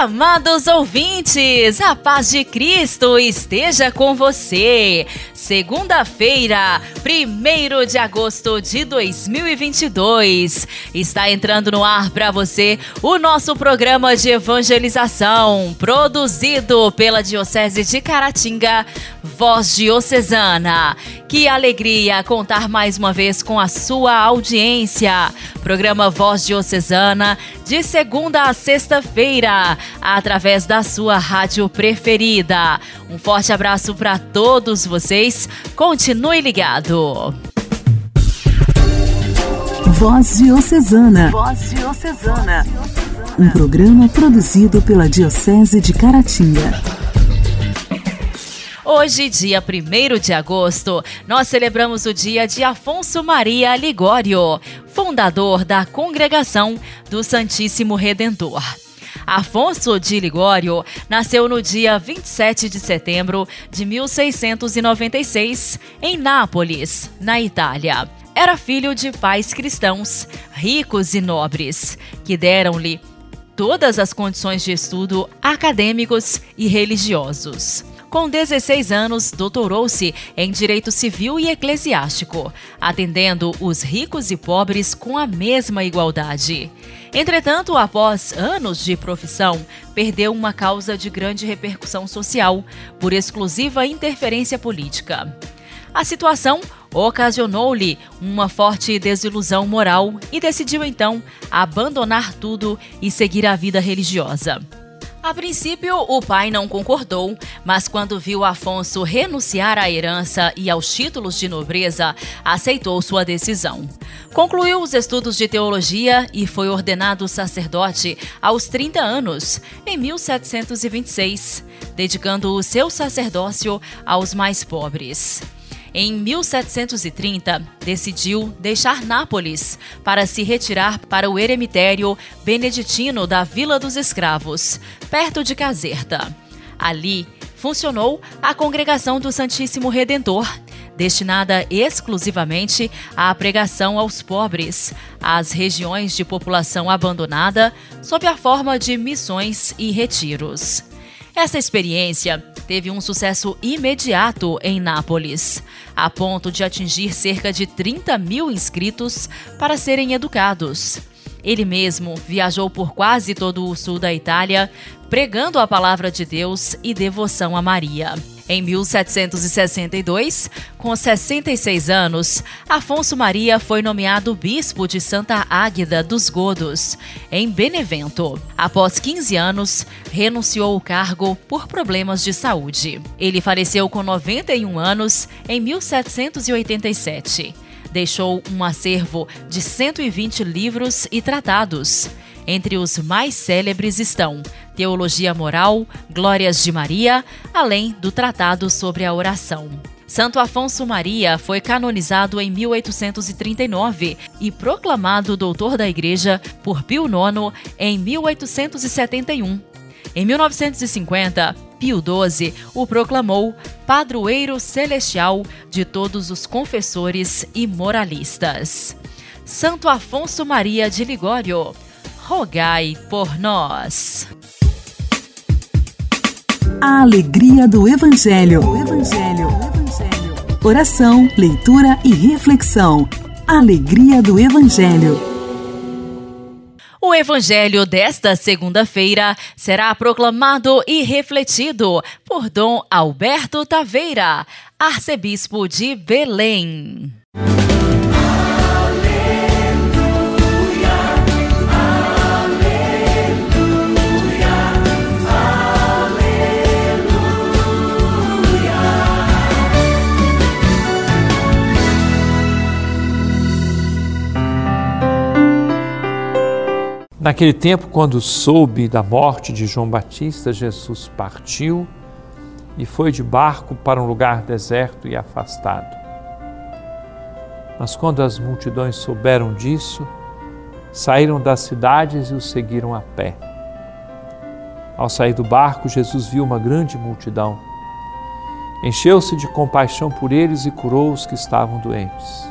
Amados ouvintes, a paz de Cristo esteja com você. Segunda-feira, 1 de agosto de 2022, está entrando no ar para você o nosso programa de evangelização, produzido pela Diocese de Caratinga, Voz Diocesana. Que alegria contar mais uma vez com a sua audiência. Programa Voz Diocesana, de segunda a sexta-feira, através da sua rádio preferida. Um forte abraço para todos vocês. Continue ligado. Voz Diocesana. Voz Diocesana. Um programa produzido pela Diocese de Caratinga. Hoje, dia 1 de agosto, nós celebramos o dia de Afonso Maria Ligório, fundador da Congregação do Santíssimo Redentor. Afonso de Ligório nasceu no dia 27 de setembro de 1696 em Nápoles, na Itália. Era filho de pais cristãos, ricos e nobres, que deram-lhe todas as condições de estudo acadêmicos e religiosos. Com 16 anos, doutorou-se em Direito Civil e Eclesiástico, atendendo os ricos e pobres com a mesma igualdade. Entretanto, após anos de profissão, perdeu uma causa de grande repercussão social por exclusiva interferência política. A situação ocasionou-lhe uma forte desilusão moral e decidiu então abandonar tudo e seguir a vida religiosa. A princípio, o pai não concordou, mas quando viu Afonso renunciar à herança e aos títulos de nobreza, aceitou sua decisão. Concluiu os estudos de teologia e foi ordenado sacerdote aos 30 anos, em 1726, dedicando o seu sacerdócio aos mais pobres. Em 1730, decidiu deixar Nápoles para se retirar para o eremitério beneditino da Vila dos Escravos, perto de Caserta. Ali funcionou a Congregação do Santíssimo Redentor, destinada exclusivamente à pregação aos pobres, às regiões de população abandonada, sob a forma de missões e retiros. Essa experiência teve um sucesso imediato em Nápoles, a ponto de atingir cerca de 30 mil inscritos para serem educados. Ele mesmo viajou por quase todo o sul da Itália, pregando a palavra de Deus e devoção a Maria. Em 1762, com 66 anos, Afonso Maria foi nomeado bispo de Santa Águeda dos Godos, em Benevento. Após 15 anos, renunciou o cargo por problemas de saúde. Ele faleceu com 91 anos em 1787 deixou um acervo de 120 livros e tratados. Entre os mais célebres estão Teologia Moral, Glórias de Maria, além do Tratado sobre a Oração. Santo Afonso Maria foi canonizado em 1839 e proclamado doutor da Igreja por Pio IX em 1871. Em 1950, Pio XII o proclamou padroeiro celestial de todos os confessores e moralistas. Santo Afonso Maria de Ligório, rogai por nós. A alegria do Evangelho. O Evangelho. Oração, leitura e reflexão. Alegria do Evangelho. O Evangelho desta segunda-feira será proclamado e refletido por Dom Alberto Taveira, arcebispo de Belém. Naquele tempo, quando soube da morte de João Batista, Jesus partiu e foi de barco para um lugar deserto e afastado. Mas quando as multidões souberam disso, saíram das cidades e o seguiram a pé. Ao sair do barco, Jesus viu uma grande multidão encheu-se de compaixão por eles e curou os que estavam doentes.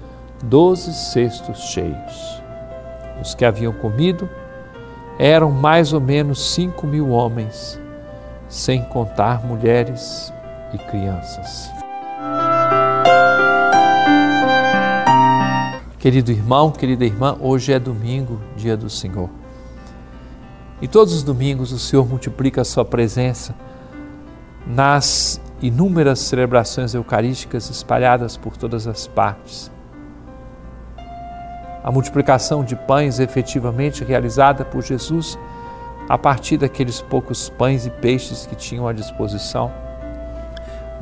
doze cestos cheios. Os que haviam comido eram mais ou menos cinco mil homens, sem contar mulheres e crianças. Querido irmão, querida irmã, hoje é domingo, dia do Senhor. E todos os domingos o Senhor multiplica a sua presença nas inúmeras celebrações eucarísticas espalhadas por todas as partes. A multiplicação de pães efetivamente realizada por Jesus a partir daqueles poucos pães e peixes que tinham à disposição,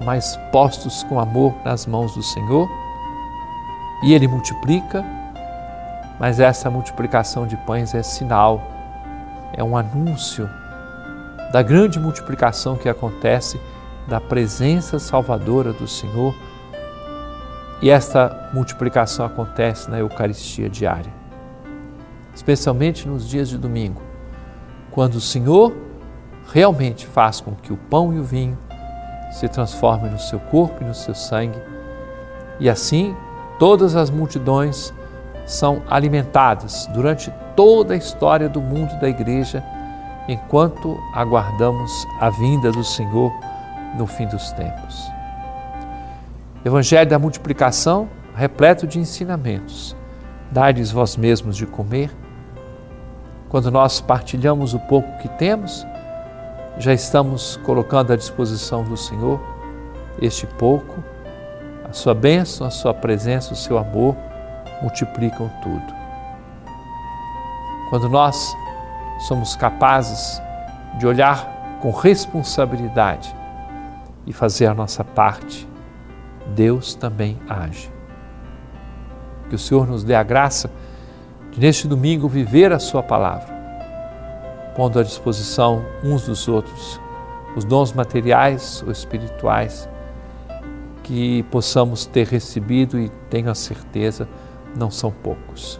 mas postos com amor nas mãos do Senhor. E Ele multiplica, mas essa multiplicação de pães é sinal é um anúncio da grande multiplicação que acontece da presença salvadora do Senhor. E esta multiplicação acontece na Eucaristia diária, especialmente nos dias de domingo, quando o Senhor realmente faz com que o pão e o vinho se transformem no seu corpo e no seu sangue, e assim todas as multidões são alimentadas durante toda a história do mundo da igreja, enquanto aguardamos a vinda do Senhor no fim dos tempos. Evangelho da multiplicação, repleto de ensinamentos. Dai-lhes vós mesmos de comer. Quando nós partilhamos o pouco que temos, já estamos colocando à disposição do Senhor este pouco, a sua bênção, a sua presença, o seu amor multiplicam tudo. Quando nós somos capazes de olhar com responsabilidade e fazer a nossa parte, Deus também age. Que o Senhor nos dê a graça de, neste domingo, viver a Sua palavra, pondo à disposição uns dos outros os dons materiais ou espirituais que possamos ter recebido e tenho a certeza não são poucos.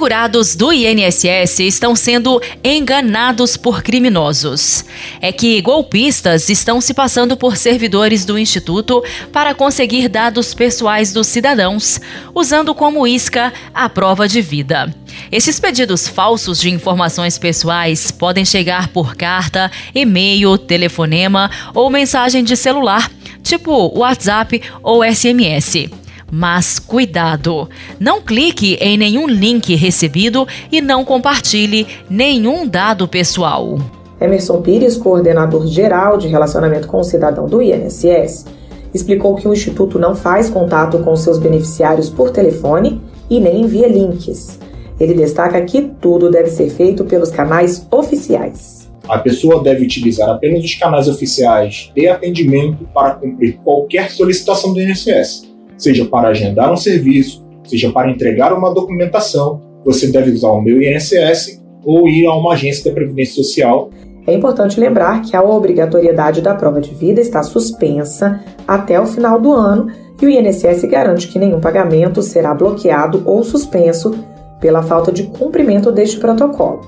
Segurados do INSS estão sendo enganados por criminosos. É que golpistas estão se passando por servidores do Instituto para conseguir dados pessoais dos cidadãos, usando como isca a prova de vida. Esses pedidos falsos de informações pessoais podem chegar por carta, e-mail, telefonema ou mensagem de celular, tipo WhatsApp ou SMS. Mas cuidado! Não clique em nenhum link recebido e não compartilhe nenhum dado pessoal. Emerson Pires, coordenador geral de relacionamento com o cidadão do INSS, explicou que o Instituto não faz contato com seus beneficiários por telefone e nem envia links. Ele destaca que tudo deve ser feito pelos canais oficiais. A pessoa deve utilizar apenas os canais oficiais de atendimento para cumprir qualquer solicitação do INSS seja para agendar um serviço, seja para entregar uma documentação, você deve usar o meu INSS ou ir a uma agência da Previdência Social. É importante lembrar que a obrigatoriedade da prova de vida está suspensa até o final do ano e o INSS garante que nenhum pagamento será bloqueado ou suspenso pela falta de cumprimento deste protocolo.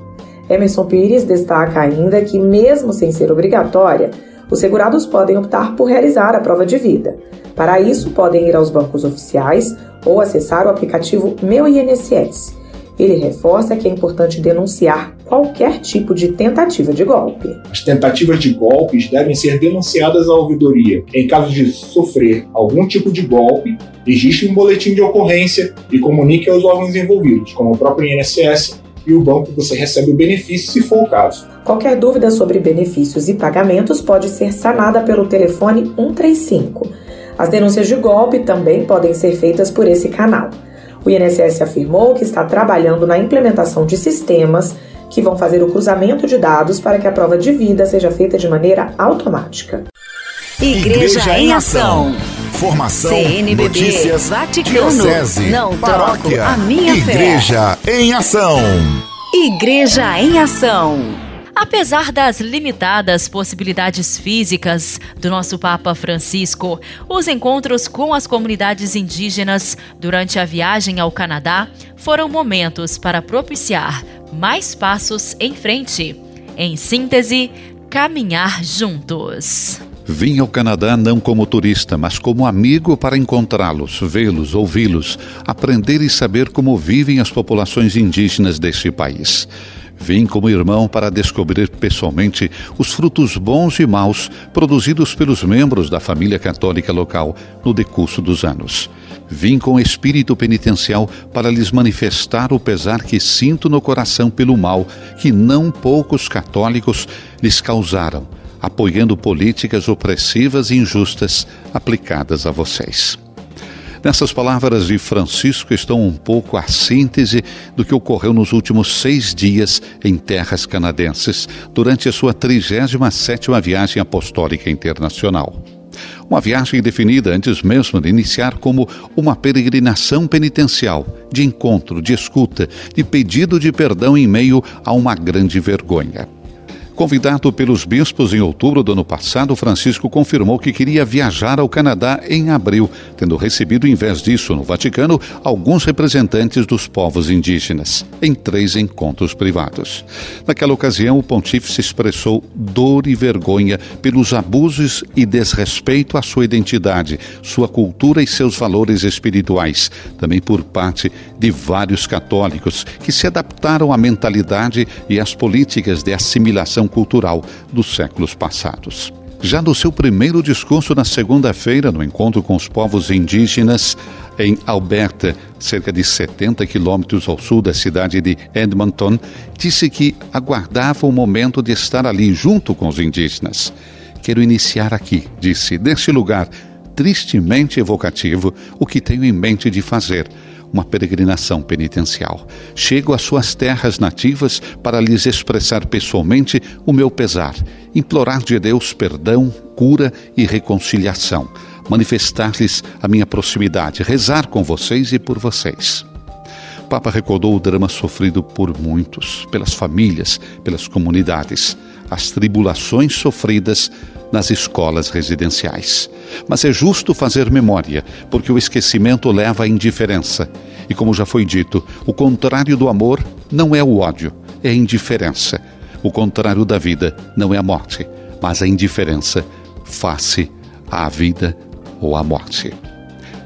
Emerson Pires destaca ainda que, mesmo sem ser obrigatória, os segurados podem optar por realizar a prova de vida. Para isso, podem ir aos bancos oficiais ou acessar o aplicativo Meu INSS. Ele reforça que é importante denunciar qualquer tipo de tentativa de golpe. As tentativas de golpes devem ser denunciadas à ouvidoria. Em caso de sofrer algum tipo de golpe, registre um boletim de ocorrência e comunique aos órgãos envolvidos, como o próprio INSS e o banco que você recebe o benefício, se for o caso. Qualquer dúvida sobre benefícios e pagamentos pode ser sanada pelo telefone 135. As denúncias de golpe também podem ser feitas por esse canal. O INSS afirmou que está trabalhando na implementação de sistemas que vão fazer o cruzamento de dados para que a prova de vida seja feita de maneira automática. Igreja, Igreja em Ação. Formação, CNBB, notícias, Vaticano, diocese, não paróquia, a minha Igreja fé. em Ação. Igreja em Ação. Apesar das limitadas possibilidades físicas do nosso Papa Francisco, os encontros com as comunidades indígenas durante a viagem ao Canadá foram momentos para propiciar mais passos em frente. Em síntese, caminhar juntos. Vim ao Canadá não como turista, mas como amigo para encontrá-los, vê-los, ouvi-los, aprender e saber como vivem as populações indígenas deste país. Vim como irmão para descobrir pessoalmente os frutos bons e maus produzidos pelos membros da família católica local no decurso dos anos. Vim com espírito penitencial para lhes manifestar o pesar que sinto no coração pelo mal que não poucos católicos lhes causaram, apoiando políticas opressivas e injustas aplicadas a vocês. Nessas palavras de Francisco estão um pouco a síntese do que ocorreu nos últimos seis dias em terras canadenses, durante a sua 37ª viagem apostólica internacional. Uma viagem definida antes mesmo de iniciar como uma peregrinação penitencial, de encontro, de escuta, de pedido de perdão em meio a uma grande vergonha. Convidado pelos bispos em outubro do ano passado, Francisco confirmou que queria viajar ao Canadá em abril, tendo recebido, em vez disso, no Vaticano, alguns representantes dos povos indígenas, em três encontros privados. Naquela ocasião, o pontífice expressou dor e vergonha pelos abusos e desrespeito à sua identidade, sua cultura e seus valores espirituais, também por parte de vários católicos que se adaptaram à mentalidade e às políticas de assimilação cultural dos séculos passados. Já no seu primeiro discurso na segunda-feira, no encontro com os povos indígenas em Alberta, cerca de 70 quilômetros ao sul da cidade de Edmonton, disse que aguardava o momento de estar ali junto com os indígenas. Quero iniciar aqui, disse, neste lugar tristemente evocativo, o que tenho em mente de fazer uma peregrinação penitencial. Chego às suas terras nativas para lhes expressar pessoalmente o meu pesar, implorar de Deus perdão, cura e reconciliação, manifestar-lhes a minha proximidade, rezar com vocês e por vocês. O Papa recordou o drama sofrido por muitos, pelas famílias, pelas comunidades, as tribulações sofridas nas escolas residenciais. Mas é justo fazer memória, porque o esquecimento leva à indiferença. E como já foi dito, o contrário do amor não é o ódio, é a indiferença. O contrário da vida não é a morte, mas a indiferença face à vida ou à morte.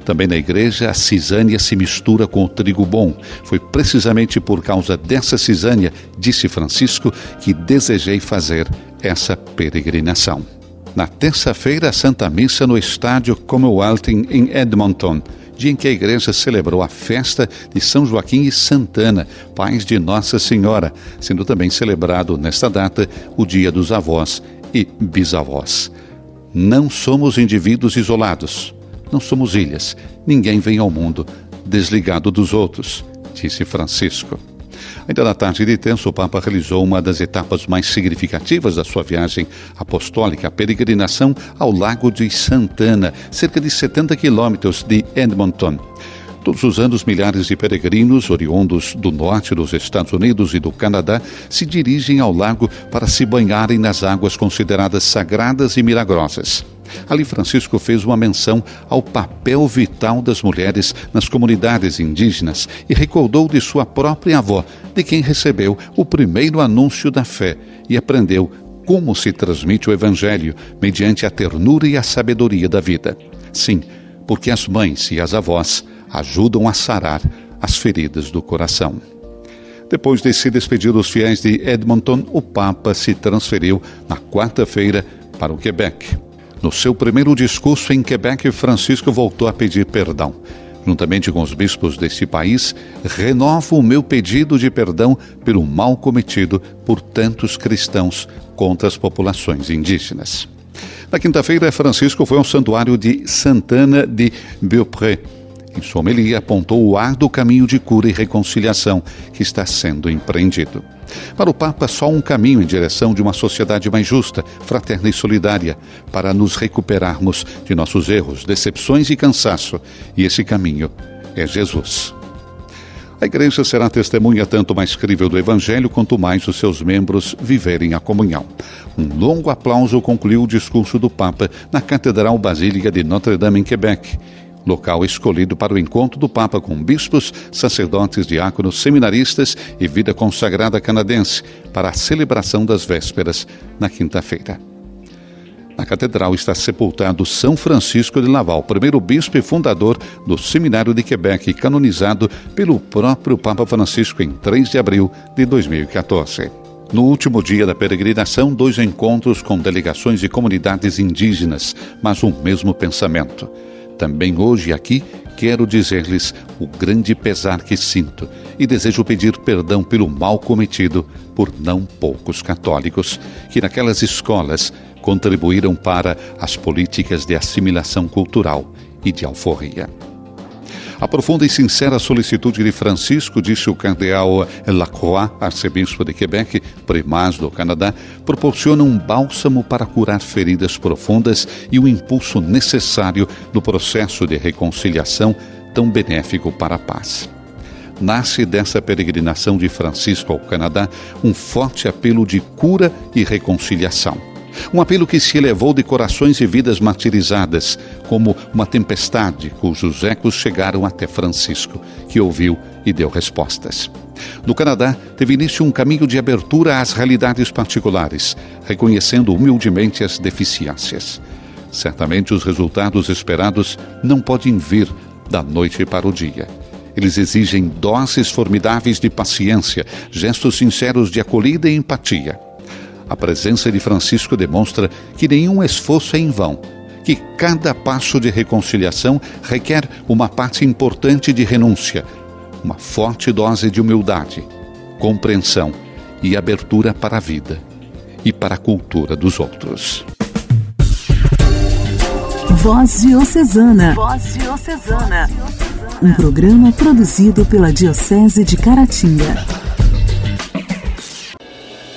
Também na igreja, a cisânia se mistura com o trigo bom. Foi precisamente por causa dessa cisânia, disse Francisco, que desejei fazer essa peregrinação na terça-feira, a Santa Missa no estádio Commonwealth em Edmonton, dia em que a igreja celebrou a festa de São Joaquim e Santana, pais de Nossa Senhora, sendo também celebrado nesta data o Dia dos Avós e Bisavós. Não somos indivíduos isolados, não somos ilhas, ninguém vem ao mundo desligado dos outros, disse Francisco. Ainda na tarde de tenso, o Papa realizou uma das etapas mais significativas da sua viagem apostólica, a peregrinação ao Lago de Santana, cerca de 70 quilômetros de Edmonton. Todos os anos, milhares de peregrinos oriundos do norte dos Estados Unidos e do Canadá se dirigem ao lago para se banharem nas águas consideradas sagradas e milagrosas. Ali, Francisco fez uma menção ao papel vital das mulheres nas comunidades indígenas e recordou de sua própria avó, de quem recebeu o primeiro anúncio da fé e aprendeu como se transmite o Evangelho mediante a ternura e a sabedoria da vida. Sim, porque as mães e as avós ajudam a sarar as feridas do coração. Depois de se despedir dos fiéis de Edmonton, o Papa se transferiu na quarta-feira para o Quebec. No seu primeiro discurso em Quebec, Francisco voltou a pedir perdão. Juntamente com os bispos deste país, renovo o meu pedido de perdão pelo mal cometido por tantos cristãos contra as populações indígenas. Na quinta-feira, Francisco foi ao santuário de Santana de Beaupré. Em sua homilia, apontou o árduo caminho de cura e reconciliação que está sendo empreendido. Para o Papa, só um caminho em direção de uma sociedade mais justa, fraterna e solidária, para nos recuperarmos de nossos erros, decepções e cansaço. E esse caminho é Jesus. A igreja será testemunha tanto mais crível do Evangelho quanto mais os seus membros viverem a comunhão. Um longo aplauso concluiu o discurso do Papa na Catedral Basílica de Notre-Dame, em Quebec, local escolhido para o encontro do Papa com bispos, sacerdotes, diáconos, seminaristas e vida consagrada canadense para a celebração das vésperas na quinta-feira. Na catedral está sepultado São Francisco de Laval, primeiro bispo e fundador do Seminário de Quebec, canonizado pelo próprio Papa Francisco em 3 de abril de 2014. No último dia da peregrinação, dois encontros com delegações de comunidades indígenas, mas o mesmo pensamento. Também hoje aqui quero dizer-lhes o grande pesar que sinto e desejo pedir perdão pelo mal cometido por não poucos católicos que naquelas escolas contribuíram para as políticas de assimilação cultural e de alforria. A profunda e sincera solicitude de Francisco, disse o cardeal Lacroix, arcebispo de Quebec, primaz do Canadá, proporciona um bálsamo para curar feridas profundas e o impulso necessário no processo de reconciliação tão benéfico para a paz. Nasce dessa peregrinação de Francisco ao Canadá um forte apelo de cura e reconciliação um apelo que se elevou de corações e vidas martirizadas, como uma tempestade cujos ecos chegaram até Francisco, que ouviu e deu respostas. No Canadá, teve início um caminho de abertura às realidades particulares, reconhecendo humildemente as deficiências. Certamente os resultados esperados não podem vir da noite para o dia. Eles exigem doses formidáveis de paciência, gestos sinceros de acolhida e empatia. A presença de Francisco demonstra que nenhum esforço é em vão, que cada passo de reconciliação requer uma parte importante de renúncia, uma forte dose de humildade, compreensão e abertura para a vida e para a cultura dos outros. Voz Diocesana. Voz Diocesana. Um programa produzido pela Diocese de Caratinga.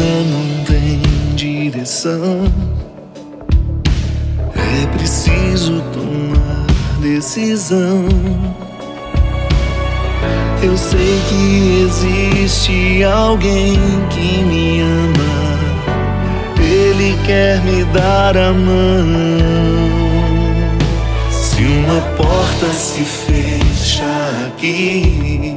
não tem direção, é preciso tomar decisão. Eu sei que existe alguém que me ama. Ele quer me dar a mão. Se uma porta se fecha aqui,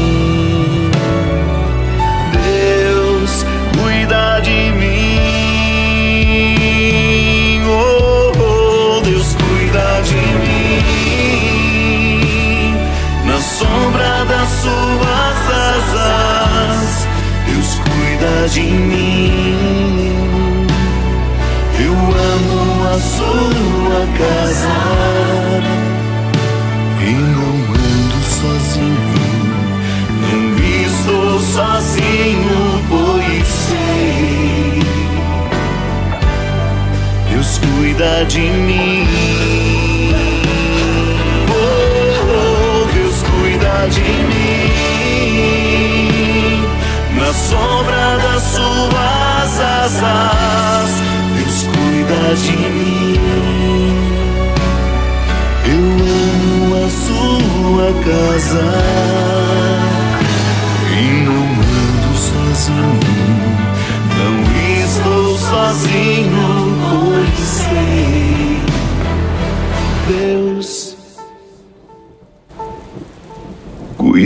Cuida de mim. Eu amo a sua casa e não ando sozinho. Não estou sozinho, pois sei. Deus cuida de mim.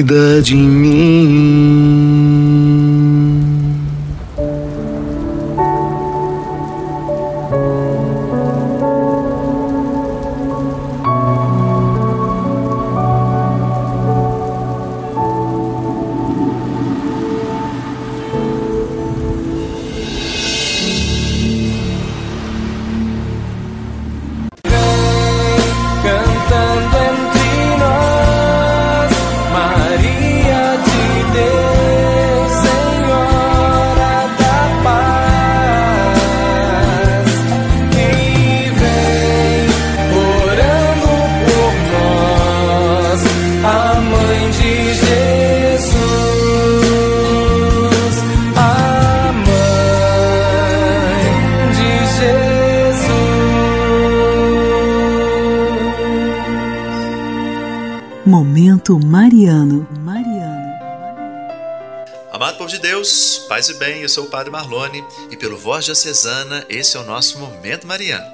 Cuida de mim. Sou o Padre Marlone e pelo Voz Diocesana esse é o nosso Momento Mariano.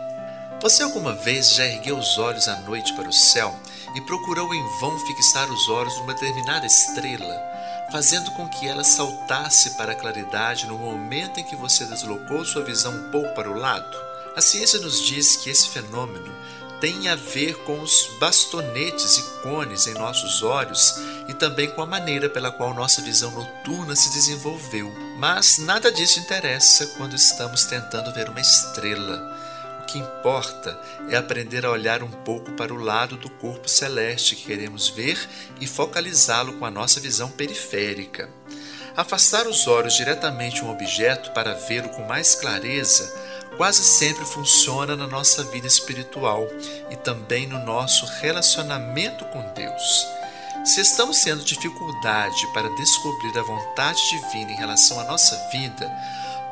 Você alguma vez já ergueu os olhos à noite para o céu e procurou em vão fixar os olhos numa determinada estrela, fazendo com que ela saltasse para a claridade no momento em que você deslocou sua visão um pouco para o lado? A ciência nos diz que esse fenômeno tem a ver com os bastonetes e cones em nossos olhos e também com a maneira pela qual nossa visão noturna se desenvolveu. Mas nada disso interessa quando estamos tentando ver uma estrela. O que importa é aprender a olhar um pouco para o lado do corpo celeste que queremos ver e focalizá-lo com a nossa visão periférica. Afastar os olhos diretamente um objeto para vê-lo com mais clareza quase sempre funciona na nossa vida espiritual e também no nosso relacionamento com Deus. Se estamos tendo dificuldade para descobrir a vontade divina em relação à nossa vida,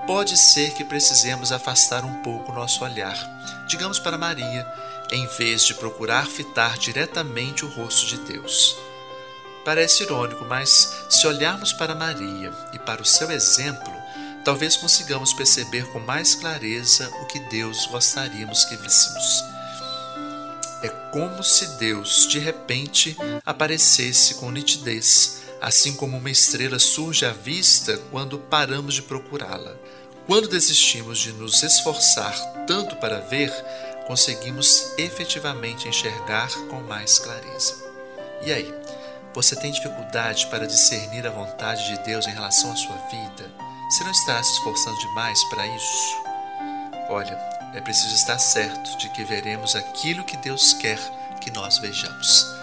pode ser que precisemos afastar um pouco nosso olhar, digamos para Maria, em vez de procurar fitar diretamente o rosto de Deus. Parece irônico, mas se olharmos para Maria e para o seu exemplo, talvez consigamos perceber com mais clareza o que Deus gostaríamos que víssemos. É como se Deus, de repente, aparecesse com nitidez, assim como uma estrela surge à vista quando paramos de procurá-la. Quando desistimos de nos esforçar tanto para ver, conseguimos efetivamente enxergar com mais clareza. E aí, você tem dificuldade para discernir a vontade de Deus em relação à sua vida? Você não está se esforçando demais para isso? Olha, é preciso estar certo de que veremos aquilo que Deus quer que nós vejamos.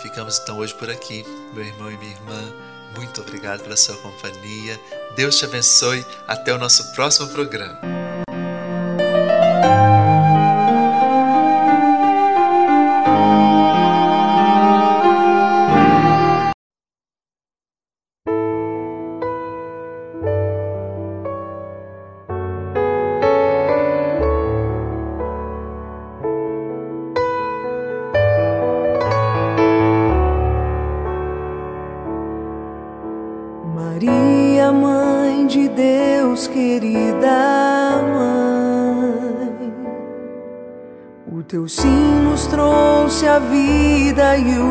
Ficamos então hoje por aqui, meu irmão e minha irmã. Muito obrigado pela sua companhia. Deus te abençoe. Até o nosso próximo programa. Vida e o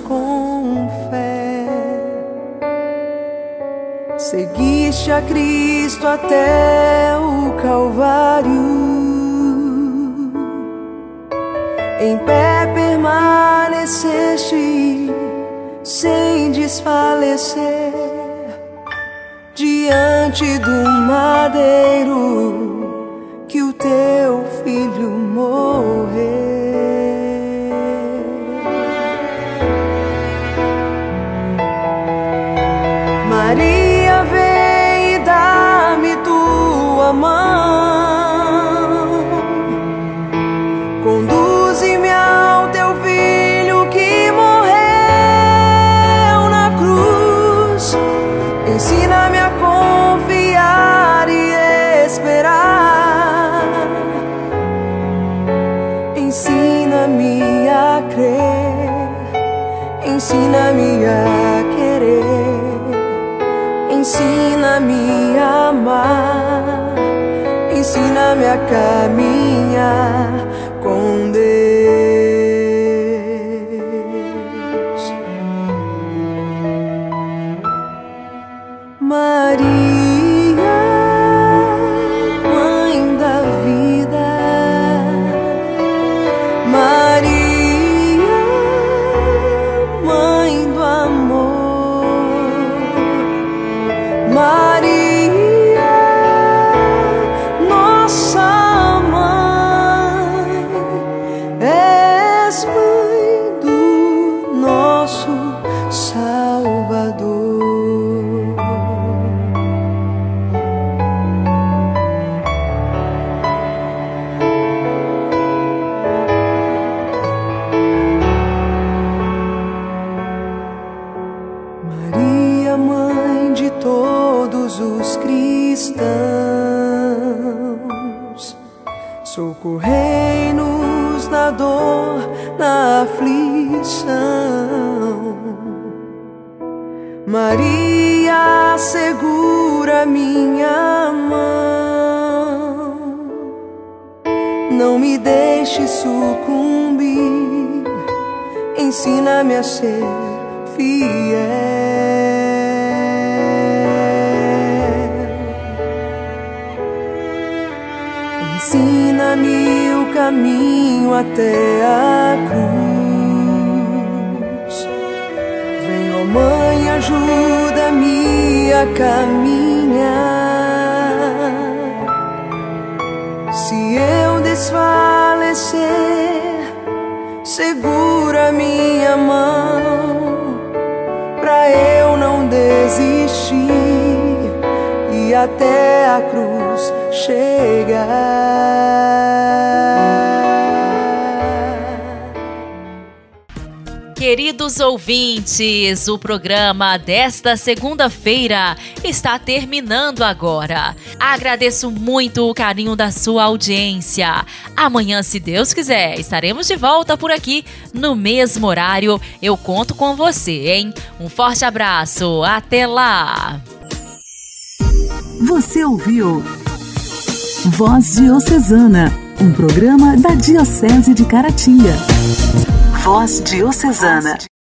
com fé seguiste a Cristo até o Calvário. Em pé permaneceste sem desfalecer diante do madeiro que o teu filho morreu. Ensina-me a crer. Ensina-me a querer. Ensina-me a amar. Ensina-me a caminhar a caminhar. Se eu desfalecer, segura minha mão pra eu não desistir e até a cruz chegar. Queridos ouvintes, o programa desta segunda-feira está terminando agora. Agradeço muito o carinho da sua audiência. Amanhã, se Deus quiser, estaremos de volta por aqui no mesmo horário. Eu conto com você, hein? Um forte abraço, até lá! Você ouviu Voz Diocesana, um programa da Diocese de Caratinga. Voz Diocesana.